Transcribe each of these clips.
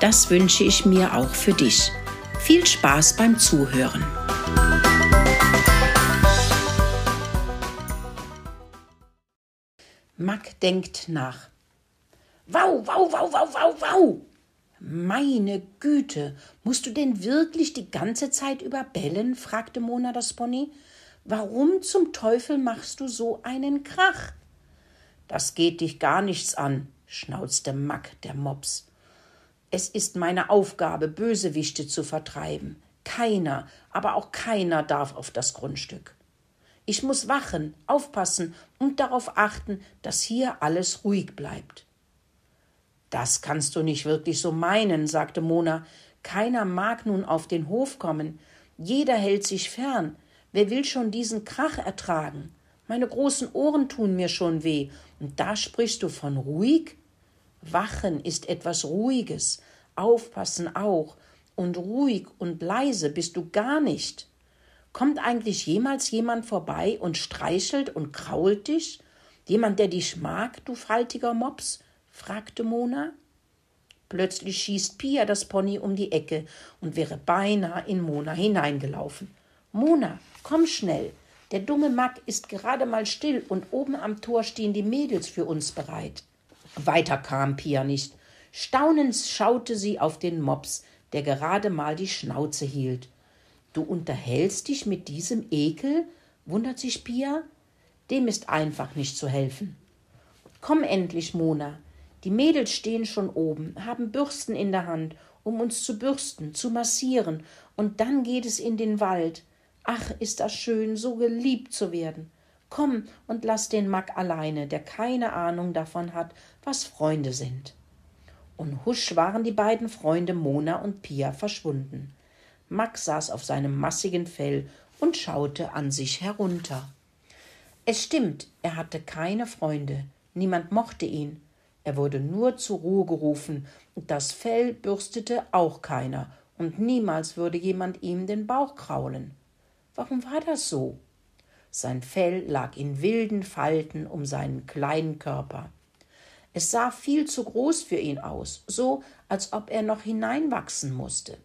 Das wünsche ich mir auch für dich. Viel Spaß beim Zuhören. Mack denkt nach. Wow, wow, wow, wow, wow, wow. Meine Güte, musst du denn wirklich die ganze Zeit über bellen? fragte Mona das Pony. Warum zum Teufel machst du so einen Krach? Das geht dich gar nichts an, schnauzte Mack, der Mops. Es ist meine Aufgabe, Bösewichte zu vertreiben. Keiner, aber auch keiner darf auf das Grundstück. Ich muss wachen, aufpassen und darauf achten, dass hier alles ruhig bleibt. Das kannst du nicht wirklich so meinen, sagte Mona. Keiner mag nun auf den Hof kommen. Jeder hält sich fern. Wer will schon diesen Krach ertragen? Meine großen Ohren tun mir schon weh. Und da sprichst du von ruhig? Wachen ist etwas Ruhiges. Aufpassen auch. Und ruhig und leise bist du gar nicht. Kommt eigentlich jemals jemand vorbei und streichelt und krault dich? Jemand, der dich mag, du faltiger Mops? fragte Mona. Plötzlich schießt Pia das Pony um die Ecke und wäre beinahe in Mona hineingelaufen. Mona, komm schnell. Der dumme Mack ist gerade mal still und oben am Tor stehen die Mädels für uns bereit. Weiter kam Pia nicht. Staunend schaute sie auf den Mops, der gerade mal die Schnauze hielt. Du unterhältst dich mit diesem Ekel? wundert sich Pia. Dem ist einfach nicht zu helfen. Komm endlich, Mona. Die Mädels stehen schon oben, haben Bürsten in der Hand, um uns zu bürsten, zu massieren, und dann geht es in den Wald. Ach, ist das schön, so geliebt zu werden. Komm und lass den Mack alleine, der keine Ahnung davon hat, was Freunde sind. Und husch waren die beiden Freunde Mona und Pia verschwunden. Mack saß auf seinem massigen Fell und schaute an sich herunter. Es stimmt, er hatte keine Freunde, niemand mochte ihn, er wurde nur zur Ruhe gerufen, und das Fell bürstete auch keiner, und niemals würde jemand ihm den Bauch kraulen. Warum war das so? Sein Fell lag in wilden Falten um seinen kleinen Körper. Es sah viel zu groß für ihn aus, so als ob er noch hineinwachsen musste.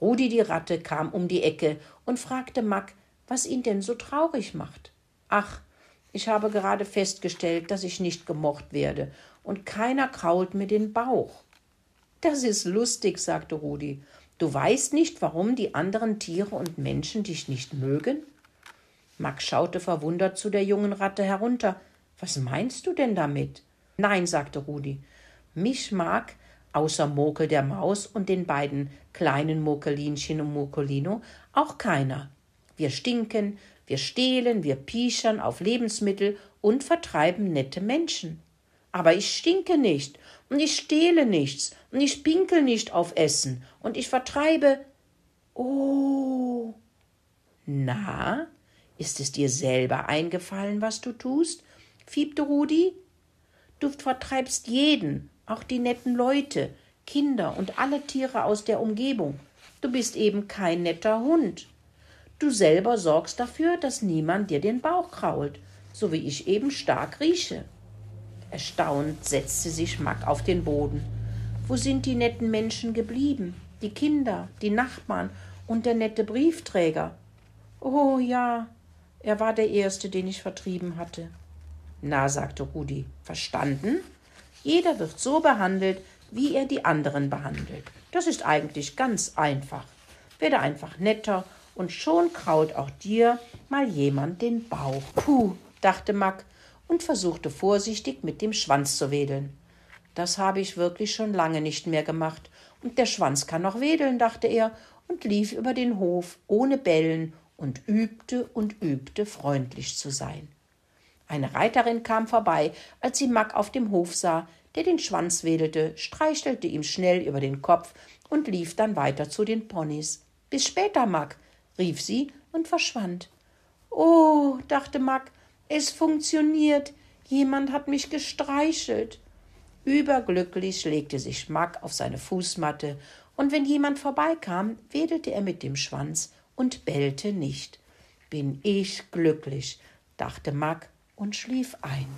Rudi die Ratte kam um die Ecke und fragte Mack, was ihn denn so traurig macht. Ach, ich habe gerade festgestellt, dass ich nicht gemocht werde und keiner krault mir den Bauch. Das ist lustig, sagte Rudi. Du weißt nicht, warum die anderen Tiere und Menschen dich nicht mögen? Max schaute verwundert zu der jungen Ratte herunter. Was meinst du denn damit? Nein, sagte Rudi. Mich mag, außer Murkel der Maus und den beiden kleinen Murkelinchen und Murkolino, auch keiner. Wir stinken, wir stehlen, wir piechern auf Lebensmittel und vertreiben nette Menschen aber ich stinke nicht und ich stehle nichts und ich pinkel nicht auf Essen und ich vertreibe. Oh. Na, ist es dir selber eingefallen, was du tust? fiebte Rudi. Du vertreibst jeden, auch die netten Leute, Kinder und alle Tiere aus der Umgebung. Du bist eben kein netter Hund. Du selber sorgst dafür, dass niemand dir den Bauch krault, so wie ich eben stark rieche. Erstaunt setzte sich Mack auf den Boden. Wo sind die netten Menschen geblieben? Die Kinder, die Nachbarn und der nette Briefträger. Oh ja, er war der Erste, den ich vertrieben hatte. Na, sagte Rudi, verstanden? Jeder wird so behandelt, wie er die anderen behandelt. Das ist eigentlich ganz einfach. Werde einfach netter und schon kraut auch dir mal jemand den Bauch. Puh, dachte Mack, und versuchte vorsichtig mit dem Schwanz zu wedeln. Das habe ich wirklich schon lange nicht mehr gemacht, und der Schwanz kann noch wedeln, dachte er und lief über den Hof ohne Bellen und übte und übte freundlich zu sein. Eine Reiterin kam vorbei, als sie Mack auf dem Hof sah, der den Schwanz wedelte, streichelte ihm schnell über den Kopf und lief dann weiter zu den Ponys. Bis später, Mack, rief sie und verschwand. Oh, dachte Mack, es funktioniert. Jemand hat mich gestreichelt. Überglücklich legte sich Mack auf seine Fußmatte, und wenn jemand vorbeikam, wedelte er mit dem Schwanz und bellte nicht. Bin ich glücklich, dachte Mack und schlief ein.